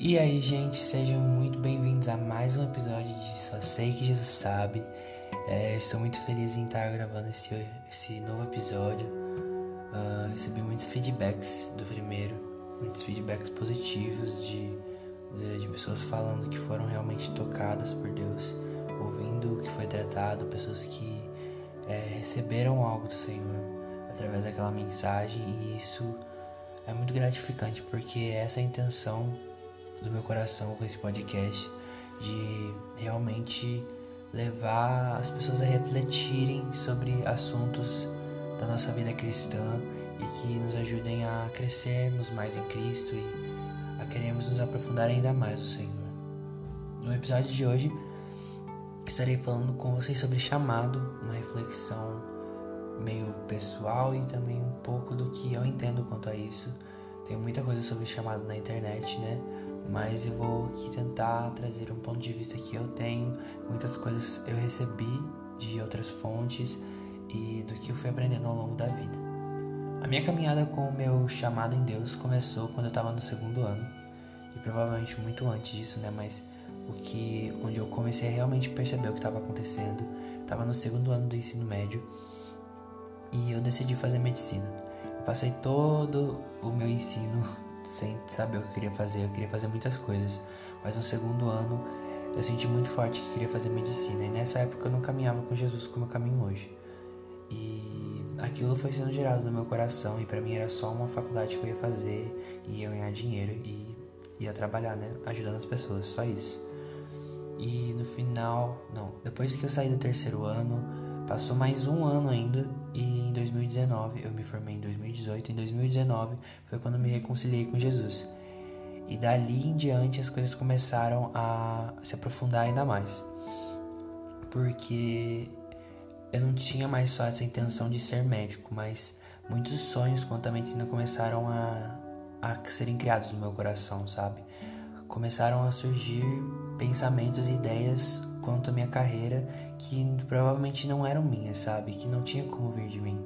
E aí, gente, sejam muito bem-vindos a mais um episódio de Só Sei que Jesus Sabe. É, estou muito feliz em estar gravando esse, esse novo episódio. Uh, recebi muitos feedbacks do primeiro, muitos feedbacks positivos de, de, de, pessoas falando que foram realmente tocadas por Deus, ouvindo o que foi tratado, pessoas que é, receberam algo do Senhor através daquela mensagem e isso é muito gratificante porque essa é a intenção do meu coração com esse podcast de realmente levar as pessoas a refletirem sobre assuntos da nossa vida cristã e que nos ajudem a crescermos mais em Cristo e a queremos nos aprofundar ainda mais no Senhor. No episódio de hoje, estarei falando com vocês sobre chamado, uma reflexão meio pessoal e também um pouco do que eu entendo quanto a isso. Tem muita coisa sobre chamado na internet, né? Mas eu vou aqui tentar trazer um ponto de vista que eu tenho. Muitas coisas eu recebi de outras fontes e do que eu fui aprendendo ao longo da vida. A minha caminhada com o meu chamado em Deus começou quando eu estava no segundo ano e provavelmente muito antes disso, né? Mas o que onde eu comecei a realmente perceber o que estava acontecendo, estava no segundo ano do ensino médio e eu decidi fazer medicina. Eu passei todo o meu ensino sem saber o que eu queria fazer. Eu queria fazer muitas coisas, mas no segundo ano eu senti muito forte que queria fazer medicina. E nessa época eu não caminhava com Jesus como eu caminho hoje. E aquilo foi sendo gerado no meu coração e para mim era só uma faculdade que eu ia fazer e ia ganhar dinheiro e ia trabalhar, né, ajudando as pessoas, só isso. E no final, não, depois que eu saí do terceiro ano, Passou mais um ano ainda e em 2019, eu me formei em 2018, em 2019 foi quando me reconciliei com Jesus. E dali em diante as coisas começaram a se aprofundar ainda mais. Porque eu não tinha mais só essa intenção de ser médico, mas muitos sonhos quanto à medicina começaram a, a serem criados no meu coração, sabe? Começaram a surgir pensamentos e ideias quanto à minha carreira que provavelmente não eram minhas, sabe? Que não tinha como vir de mim.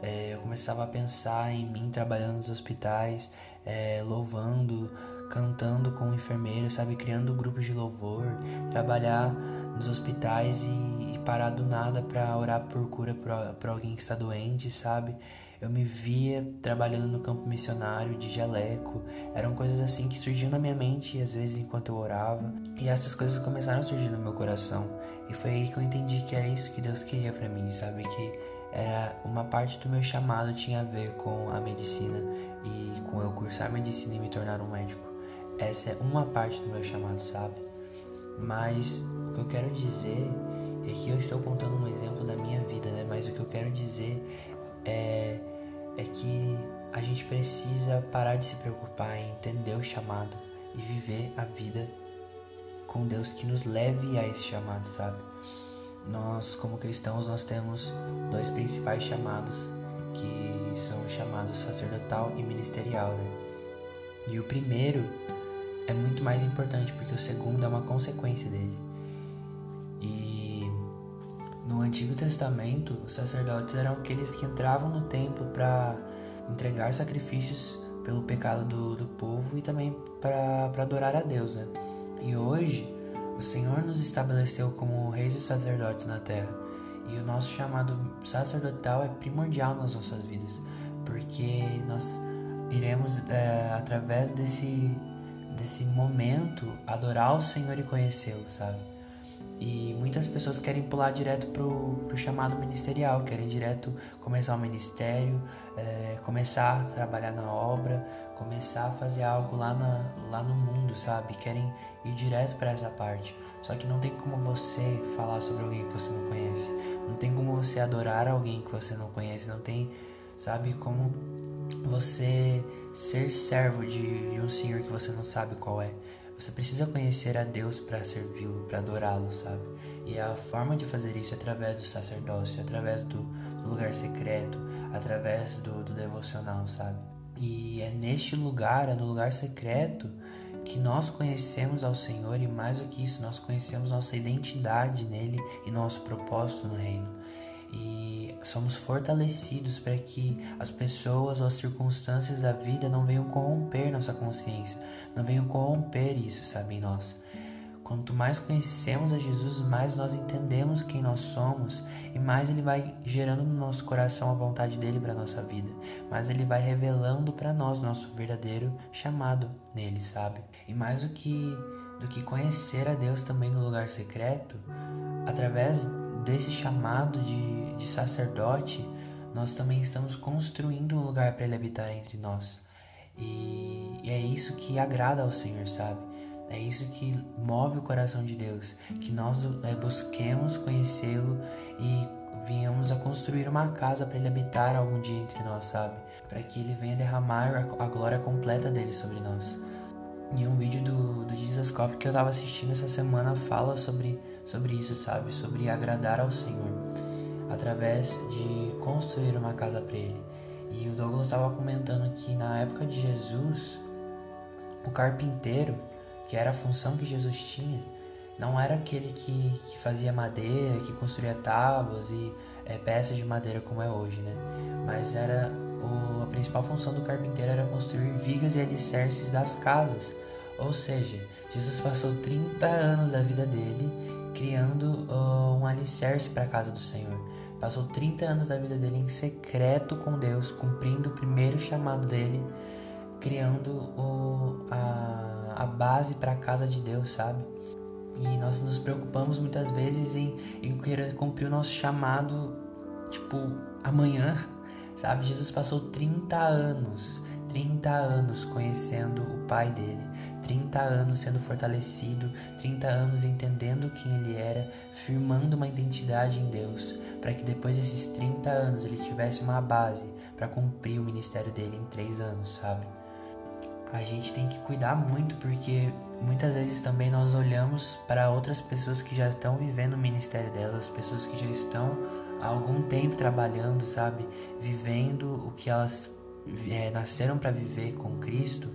É, eu começava a pensar em mim trabalhando nos hospitais, é, louvando, cantando com enfermeiros, sabe? Criando grupos de louvor, trabalhar nos hospitais e, e parar do nada para orar por cura para alguém que está doente, sabe? Eu me via trabalhando no campo missionário de jaleco. Eram coisas assim que surgiam na minha mente às vezes enquanto eu orava. E essas coisas começaram a surgir no meu coração. E foi aí que eu entendi que era isso que Deus queria para mim, sabe? Que era uma parte do meu chamado tinha a ver com a medicina e com eu cursar medicina e me tornar um médico. Essa é uma parte do meu chamado, sabe? Mas o que eu quero dizer é que eu estou contando um exemplo da minha vida, né? Mas o que eu quero dizer é é que a gente precisa parar de se preocupar em entender o chamado e viver a vida com Deus que nos leve a esse chamado, sabe? Nós, como cristãos, nós temos dois principais chamados, que são os chamados sacerdotal e ministerial, né? E o primeiro é muito mais importante porque o segundo é uma consequência dele. No Antigo Testamento, os sacerdotes eram aqueles que entravam no templo para entregar sacrifícios pelo pecado do, do povo e também para adorar a Deus. Né? E hoje, o Senhor nos estabeleceu como reis e sacerdotes na terra. E o nosso chamado sacerdotal é primordial nas nossas vidas, porque nós iremos, é, através desse, desse momento, adorar o Senhor e conhecê-lo, sabe? E muitas pessoas querem pular direto pro, pro chamado ministerial, querem direto começar o ministério, é, começar a trabalhar na obra, começar a fazer algo lá, na, lá no mundo, sabe? Querem ir direto para essa parte. Só que não tem como você falar sobre alguém que você não conhece, não tem como você adorar alguém que você não conhece, não tem, sabe, como você ser servo de, de um senhor que você não sabe qual é. Você precisa conhecer a Deus para servi-lo, para adorá-lo, sabe? E a forma de fazer isso é através do sacerdócio, através do, do lugar secreto, através do, do devocional, sabe? E é neste lugar, é no lugar secreto, que nós conhecemos ao Senhor e mais do que isso, nós conhecemos nossa identidade nele e nosso propósito no reino. E somos fortalecidos para que as pessoas ou as circunstâncias da vida não venham corromper nossa consciência, não venham corromper isso, sabe, em nós. Quanto mais conhecemos a Jesus, mais nós entendemos quem nós somos e mais ele vai gerando no nosso coração a vontade dele para nossa vida. Mais ele vai revelando para nós nosso verdadeiro chamado nele, sabe? E mais do que do que conhecer a Deus também no lugar secreto, através desse chamado de, de sacerdote, nós também estamos construindo um lugar para ele habitar entre nós. E, e é isso que agrada ao Senhor, sabe? É isso que move o coração de Deus, que nós é, busquemos conhecê-lo e venhamos a construir uma casa para ele habitar algum dia entre nós, sabe? Para que ele venha derramar a, a, glória completa dele sobre nós. E um vídeo do, do Jesus Cop que eu estava assistindo essa semana fala sobre, sobre isso, sabe? Sobre agradar ao Senhor através de construir uma casa para ele. E o Douglas estava comentando que na época de Jesus, o carpinteiro que era a função que Jesus tinha, não era aquele que, que fazia madeira, que construía tábuas e é, peças de madeira como é hoje, né? Mas era o, a principal função do carpinteiro era construir vigas e alicerces das casas. Ou seja, Jesus passou 30 anos da vida dele criando uh, um alicerce para a casa do Senhor. Passou 30 anos da vida dele em secreto com Deus, cumprindo o primeiro chamado dele, criando o, a a base para a casa de Deus, sabe? E nós nos preocupamos muitas vezes em, em querer cumprir o nosso chamado, tipo, amanhã, sabe? Jesus passou 30 anos, 30 anos conhecendo o Pai dele, 30 anos sendo fortalecido, 30 anos entendendo quem ele era, firmando uma identidade em Deus, para que depois desses 30 anos ele tivesse uma base para cumprir o ministério dele em 3 anos, sabe? a gente tem que cuidar muito porque muitas vezes também nós olhamos para outras pessoas que já estão vivendo o ministério delas, pessoas que já estão há algum tempo trabalhando, sabe, vivendo o que elas é, nasceram para viver com Cristo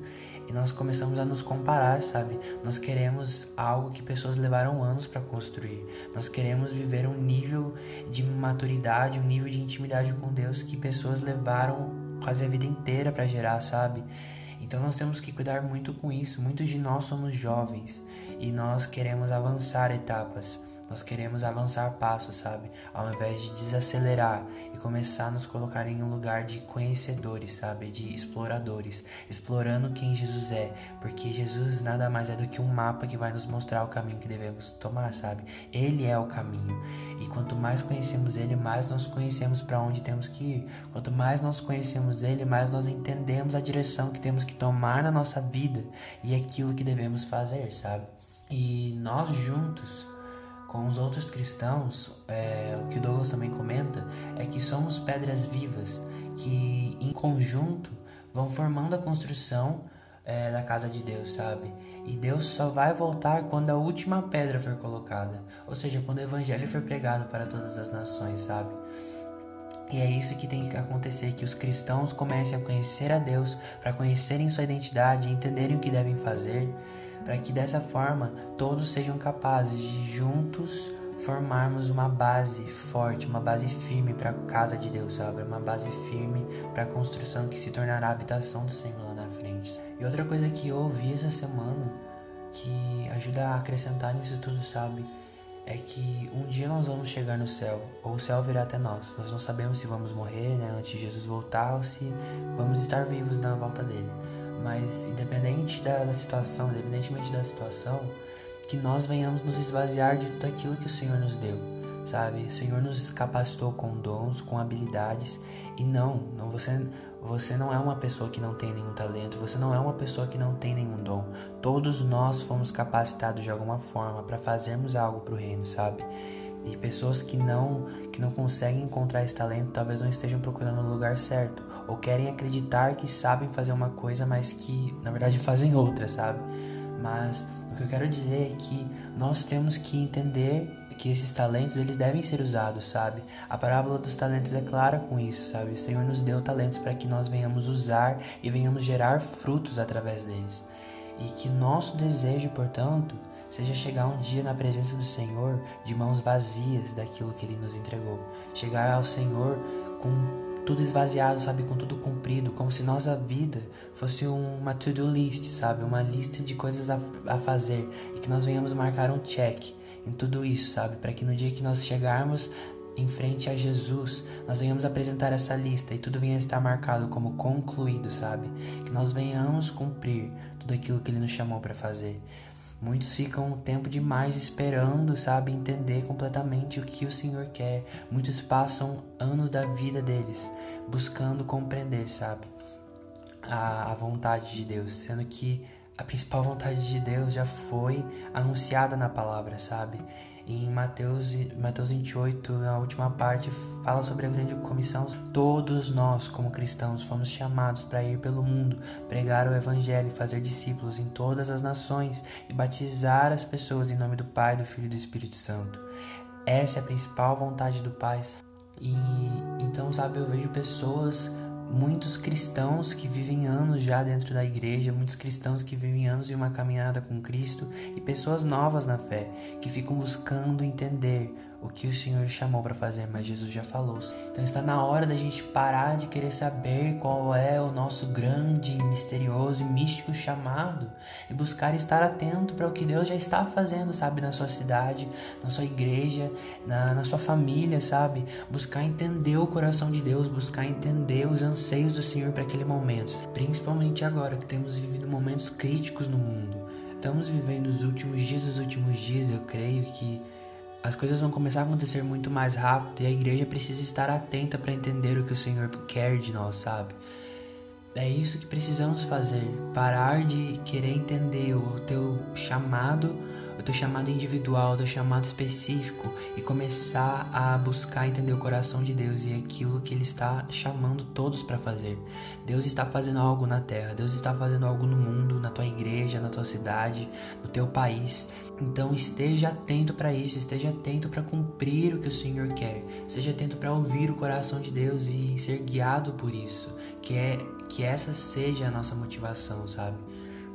e nós começamos a nos comparar, sabe? Nós queremos algo que pessoas levaram anos para construir. Nós queremos viver um nível de maturidade, um nível de intimidade com Deus que pessoas levaram quase a vida inteira para gerar, sabe? Então nós temos que cuidar muito com isso. Muitos de nós somos jovens e nós queremos avançar etapas. Nós queremos avançar passos, sabe? Ao invés de desacelerar e começar a nos colocar em um lugar de conhecedores, sabe? De exploradores, explorando quem Jesus é, porque Jesus nada mais é do que um mapa que vai nos mostrar o caminho que devemos tomar, sabe? Ele é o caminho. E quanto mais conhecemos ele, mais nós conhecemos para onde temos que ir. Quanto mais nós conhecemos ele, mais nós entendemos a direção que temos que tomar na nossa vida e aquilo que devemos fazer, sabe? E nós juntos com os outros cristãos, é, o que Douglas também comenta é que somos pedras vivas que, em conjunto, vão formando a construção é, da casa de Deus, sabe? E Deus só vai voltar quando a última pedra for colocada, ou seja, quando o evangelho for pregado para todas as nações, sabe? E é isso que tem que acontecer, que os cristãos comecem a conhecer a Deus, para conhecerem sua identidade entenderem o que devem fazer, para que dessa forma todos sejam capazes de juntos formarmos uma base forte, uma base firme para a casa de Deus, sabe? Uma base firme para a construção que se tornará a habitação do Senhor lá na frente. E outra coisa que eu ouvi essa semana que ajuda a acrescentar nisso tudo, sabe? É que um dia nós vamos chegar no céu, ou o céu virá até nós. Nós não sabemos se vamos morrer, né, antes de Jesus voltar, ou se vamos estar vivos na volta dele. Mas independente da, da situação, independentemente da situação, que nós venhamos nos esvaziar de tudo aquilo que o Senhor nos deu, sabe? O Senhor nos capacitou com dons, com habilidades e não, não você você não é uma pessoa que não tem nenhum talento, você não é uma pessoa que não tem nenhum dom. Todos nós fomos capacitados de alguma forma para fazermos algo para o reino, sabe? E pessoas que não que não conseguem encontrar esse talento talvez não estejam procurando o lugar certo ou querem acreditar que sabem fazer uma coisa, mas que na verdade fazem outra, sabe? Mas o que eu quero dizer é que nós temos que entender que esses talentos eles devem ser usados, sabe? A parábola dos talentos é clara com isso, sabe? O Senhor nos deu talentos para que nós venhamos usar e venhamos gerar frutos através deles. E que nosso desejo, portanto, seja chegar um dia na presença do Senhor de mãos vazias daquilo que Ele nos entregou. Chegar ao Senhor com tudo esvaziado, sabe, com tudo cumprido, como se nossa vida fosse uma to-do list, sabe, uma lista de coisas a, a fazer e que nós venhamos marcar um check em tudo isso, sabe, para que no dia que nós chegarmos em frente a Jesus, nós venhamos apresentar essa lista e tudo venha estar marcado como concluído, sabe? Que nós venhamos cumprir tudo aquilo que Ele nos chamou para fazer. Muitos ficam um tempo demais esperando, sabe, entender completamente o que o Senhor quer. Muitos passam anos da vida deles buscando compreender, sabe, a, a vontade de Deus, sendo que a principal vontade de Deus já foi anunciada na palavra, sabe? Em Mateus, Mateus 28, na última parte, fala sobre a grande comissão. Todos nós, como cristãos, fomos chamados para ir pelo mundo, pregar o evangelho, fazer discípulos em todas as nações e batizar as pessoas em nome do Pai, do Filho e do Espírito Santo. Essa é a principal vontade do Pai. E então, sabe, eu vejo pessoas muitos cristãos que vivem anos já dentro da igreja, muitos cristãos que vivem anos em uma caminhada com Cristo e pessoas novas na fé que ficam buscando entender o que o Senhor chamou para fazer, mas Jesus já falou. Então está na hora da gente parar de querer saber qual é o nosso grande, misterioso e místico chamado e buscar estar atento para o que Deus já está fazendo, sabe, na sua cidade, na sua igreja, na, na sua família, sabe? Buscar entender o coração de Deus, buscar entender os anseios do Senhor para aquele momento, principalmente agora que temos vivido momentos críticos no mundo. Estamos vivendo os últimos dias dos últimos dias, eu creio que as coisas vão começar a acontecer muito mais rápido e a igreja precisa estar atenta para entender o que o Senhor quer de nós, sabe? É isso que precisamos fazer. Parar de querer entender o teu chamado o teu chamado individual, o teu chamado específico e começar a buscar entender o coração de Deus e aquilo que Ele está chamando todos para fazer. Deus está fazendo algo na terra, Deus está fazendo algo no mundo, na tua igreja, na tua cidade, no teu país. Então esteja atento para isso, esteja atento para cumprir o que o Senhor quer, esteja atento para ouvir o coração de Deus e ser guiado por isso. Que é que essa seja a nossa motivação, sabe?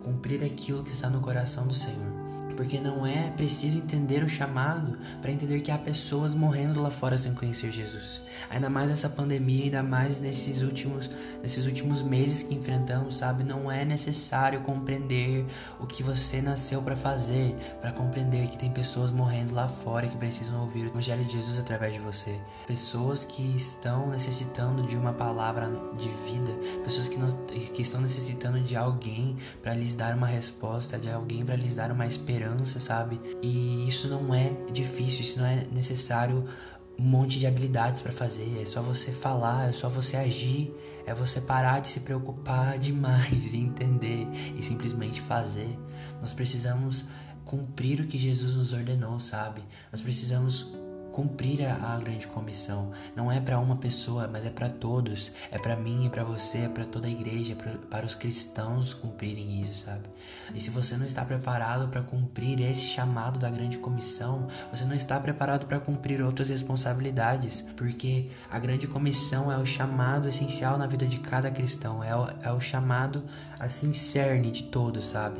Cumprir aquilo que está no coração do Senhor porque não é preciso entender o chamado para entender que há pessoas morrendo lá fora sem conhecer Jesus. Ainda mais nessa pandemia, ainda mais nesses últimos, nesses últimos meses que enfrentamos, sabe? Não é necessário compreender o que você nasceu para fazer, para compreender que tem pessoas morrendo lá fora que precisam ouvir o Evangelho de Jesus através de você. Pessoas que estão necessitando de uma palavra de vida, pessoas que, não, que estão necessitando de alguém para lhes dar uma resposta, de alguém para lhes dar uma esperança sabe? E isso não é difícil, isso não é necessário um monte de habilidades para fazer, é só você falar, é só você agir, é você parar de se preocupar demais e entender e simplesmente fazer. Nós precisamos cumprir o que Jesus nos ordenou, sabe? Nós precisamos cumprir a, a grande comissão. Não é para uma pessoa, mas é para todos. É para mim, é para você, é para toda a igreja, é pra, para os cristãos cumprirem isso, sabe? E se você não está preparado para cumprir esse chamado da grande comissão, você não está preparado para cumprir outras responsabilidades, porque a grande comissão é o chamado essencial na vida de cada cristão, é o, é o chamado assim cerne de todos, sabe?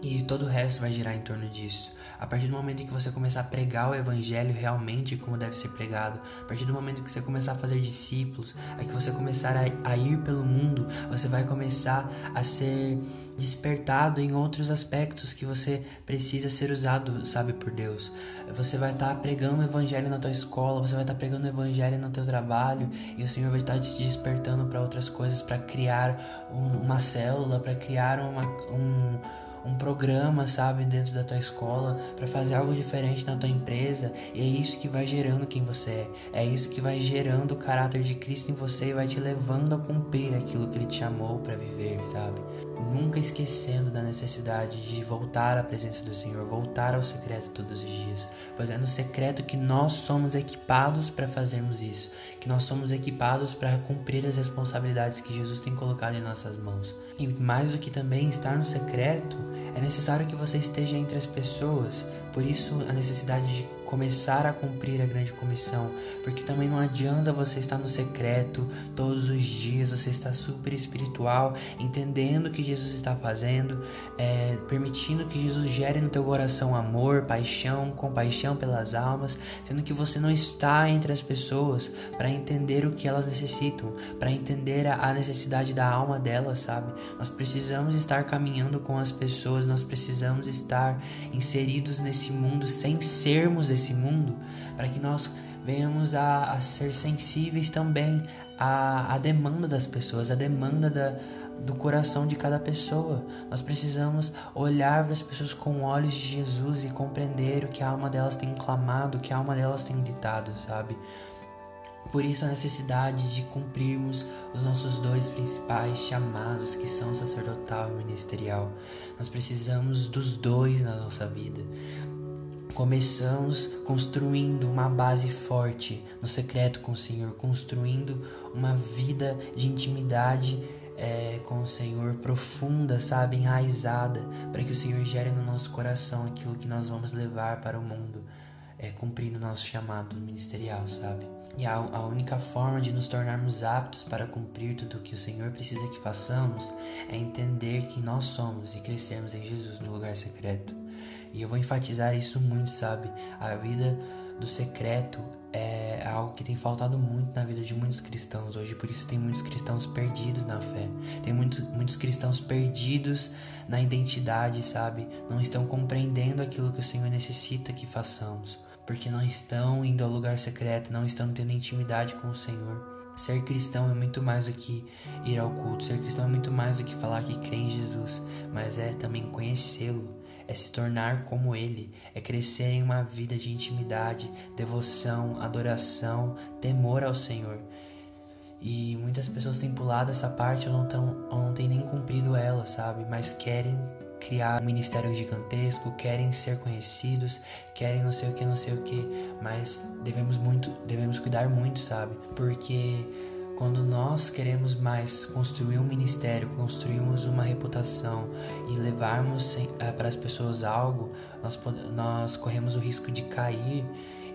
E todo o resto vai girar em torno disso. A partir do momento em que você começar a pregar o evangelho realmente como deve ser pregado, a partir do momento que você começar a fazer discípulos, a que você começar a, a ir pelo mundo, você vai começar a ser despertado em outros aspectos que você precisa ser usado, sabe, por Deus. Você vai estar tá pregando o evangelho na tua escola, você vai estar tá pregando o evangelho no teu trabalho e o Senhor vai estar tá te despertando para outras coisas, para criar um, uma célula, para criar uma, um um programa, sabe, dentro da tua escola, para fazer algo diferente na tua empresa, e é isso que vai gerando quem você é. É isso que vai gerando o caráter de Cristo em você e vai te levando a cumprir aquilo que ele te chamou para viver, sabe? Nunca esquecendo da necessidade de voltar à presença do Senhor, voltar ao secreto todos os dias, pois é no secreto que nós somos equipados para fazermos isso, que nós somos equipados para cumprir as responsabilidades que Jesus tem colocado em nossas mãos. E mais do que também estar no secreto, é necessário que você esteja entre as pessoas. Por isso, a necessidade de começar a cumprir a grande comissão, porque também não adianta você estar no secreto todos os dias, você está super espiritual, entendendo o que Jesus está fazendo, é, permitindo que Jesus gere no teu coração amor, paixão, compaixão pelas almas, sendo que você não está entre as pessoas para entender o que elas necessitam, para entender a necessidade da alma delas, sabe? Nós precisamos estar caminhando com as pessoas, nós precisamos estar inseridos nesse mundo sem sermos esse mundo, para que nós venhamos a, a, ser sensíveis também à, à demanda das pessoas, à demanda da, do coração de cada pessoa. Nós precisamos olhar para as pessoas com olhos de Jesus e compreender o que a alma delas tem clamado, o que a alma delas tem gritado, sabe? Por isso a necessidade de cumprirmos os nossos dois principais chamados, que são sacerdotal e ministerial. Nós precisamos dos dois na nossa vida. Começamos construindo uma base forte no secreto com o Senhor, construindo uma vida de intimidade é, com o Senhor profunda, sabe, enraizada, para que o Senhor gere no nosso coração aquilo que nós vamos levar para o mundo, é, cumprindo nosso chamado ministerial, sabe? E a, a única forma de nos tornarmos aptos para cumprir tudo o que o Senhor precisa que façamos é entender que nós somos e crescermos em Jesus no lugar secreto. E eu vou enfatizar isso muito, sabe? A vida do secreto é algo que tem faltado muito na vida de muitos cristãos hoje, por isso tem muitos cristãos perdidos na fé. Tem muitos, muitos cristãos perdidos na identidade, sabe? Não estão compreendendo aquilo que o Senhor necessita que façamos, porque não estão indo ao lugar secreto, não estão tendo intimidade com o Senhor. Ser cristão é muito mais do que ir ao culto, ser cristão é muito mais do que falar que crê em Jesus, mas é também conhecê-lo é se tornar como Ele, é crescer em uma vida de intimidade, devoção, adoração, temor ao Senhor. E muitas pessoas têm pulado essa parte ou não, tão, ou não têm nem cumprido ela, sabe? Mas querem criar um ministério gigantesco, querem ser conhecidos, querem não sei o que, não sei o que, mas devemos muito, devemos cuidar muito, sabe? Porque quando nós queremos mais construir um ministério, construirmos uma reputação e levarmos é, para as pessoas algo, nós, nós corremos o risco de cair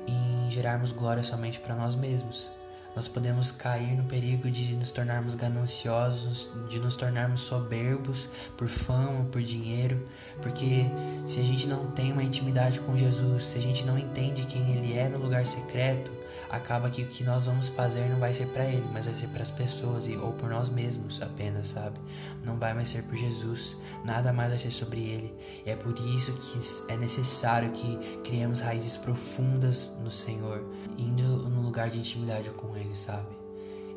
em gerarmos glória somente para nós mesmos. Nós podemos cair no perigo de nos tornarmos gananciosos, de nos tornarmos soberbos por fama, por dinheiro, porque se a gente não tem uma intimidade com Jesus, se a gente não entende quem Ele é no lugar secreto, acaba que o que nós vamos fazer não vai ser para ele, mas vai ser para as pessoas e, ou por nós mesmos apenas, sabe? Não vai mais ser por Jesus, nada mais vai ser sobre ele. E é por isso que é necessário que criemos raízes profundas no Senhor, indo no lugar de intimidade com ele, sabe?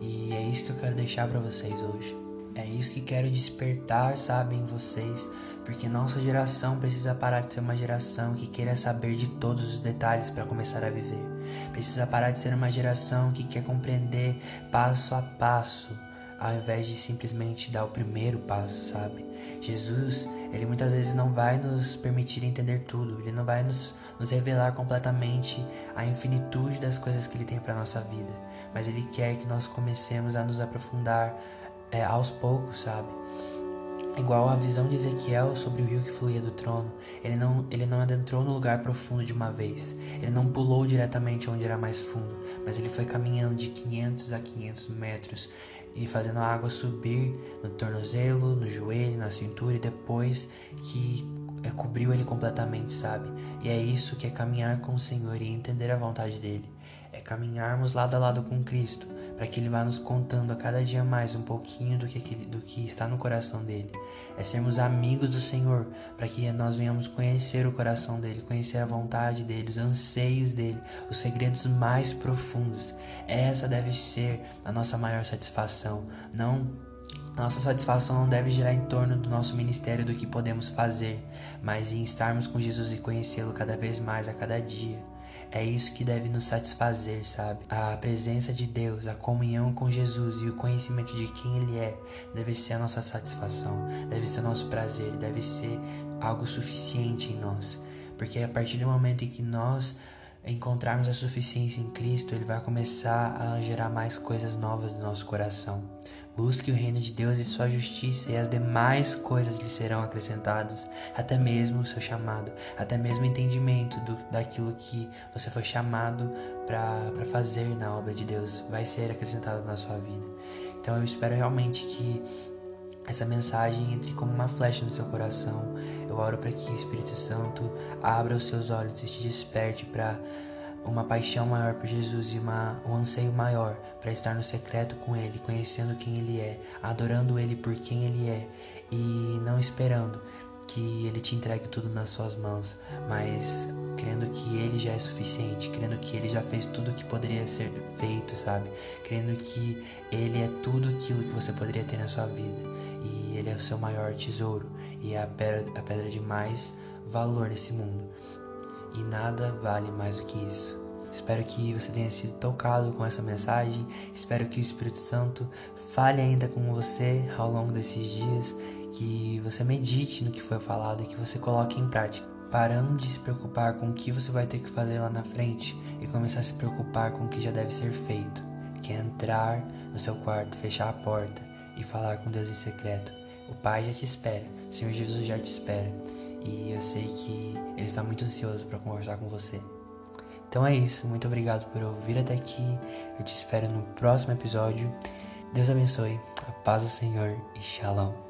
E é isso que eu quero deixar para vocês hoje. É isso que quero despertar, sabe, em vocês, porque nossa geração precisa parar de ser uma geração que queira saber de todos os detalhes para começar a viver. Precisa parar de ser uma geração que quer compreender passo a passo, ao invés de simplesmente dar o primeiro passo, sabe? Jesus, ele muitas vezes não vai nos permitir entender tudo, ele não vai nos, nos revelar completamente a infinitude das coisas que ele tem para nossa vida, mas ele quer que nós comecemos a nos aprofundar é, aos poucos, sabe? Igual a visão de Ezequiel sobre o rio que fluía do trono, ele não, ele não adentrou no lugar profundo de uma vez, ele não pulou diretamente onde era mais fundo, mas ele foi caminhando de 500 a 500 metros e fazendo a água subir no tornozelo, no joelho, na cintura e depois que é, cobriu ele completamente, sabe? E é isso que é caminhar com o Senhor e entender a vontade dele, é caminharmos lado a lado com Cristo para que Ele vá nos contando a cada dia mais um pouquinho do que, do que está no coração dele. É sermos amigos do Senhor, para que nós venhamos conhecer o coração dele, conhecer a vontade dele, os anseios dele, os segredos mais profundos. Essa deve ser a nossa maior satisfação. Não nossa satisfação não deve girar em torno do nosso ministério do que podemos fazer, mas em estarmos com Jesus e conhecê-lo cada vez mais a cada dia. É isso que deve nos satisfazer, sabe? A presença de Deus, a comunhão com Jesus e o conhecimento de quem Ele é deve ser a nossa satisfação, deve ser o nosso prazer, deve ser algo suficiente em nós. Porque a partir do momento em que nós encontrarmos a suficiência em Cristo, Ele vai começar a gerar mais coisas novas no nosso coração. Busque o reino de Deus e sua justiça, e as demais coisas lhe serão acrescentadas, até mesmo o seu chamado, até mesmo o entendimento do, daquilo que você foi chamado para fazer na obra de Deus, vai ser acrescentado na sua vida. Então eu espero realmente que essa mensagem entre como uma flecha no seu coração. Eu oro para que o Espírito Santo abra os seus olhos e te desperte para uma paixão maior por Jesus e uma, um anseio maior para estar no secreto com Ele, conhecendo quem Ele é, adorando Ele por quem Ele é e não esperando que Ele te entregue tudo nas suas mãos, mas crendo que Ele já é suficiente, crendo que Ele já fez tudo o que poderia ser feito, sabe? Crendo que Ele é tudo aquilo que você poderia ter na sua vida e Ele é o seu maior tesouro e é a pedra, a pedra de mais valor nesse mundo e nada vale mais do que isso. Espero que você tenha sido tocado com essa mensagem. Espero que o Espírito Santo fale ainda com você ao longo desses dias, que você medite no que foi falado e que você coloque em prática, parando de se preocupar com o que você vai ter que fazer lá na frente e começar a se preocupar com o que já deve ser feito, que é entrar no seu quarto, fechar a porta e falar com Deus em secreto. O Pai já te espera, o Senhor Jesus já te espera e eu sei que ele está muito ansioso para conversar com você. Então é isso, muito obrigado por ouvir até aqui. Eu te espero no próximo episódio. Deus abençoe, a paz do Senhor e Shalom.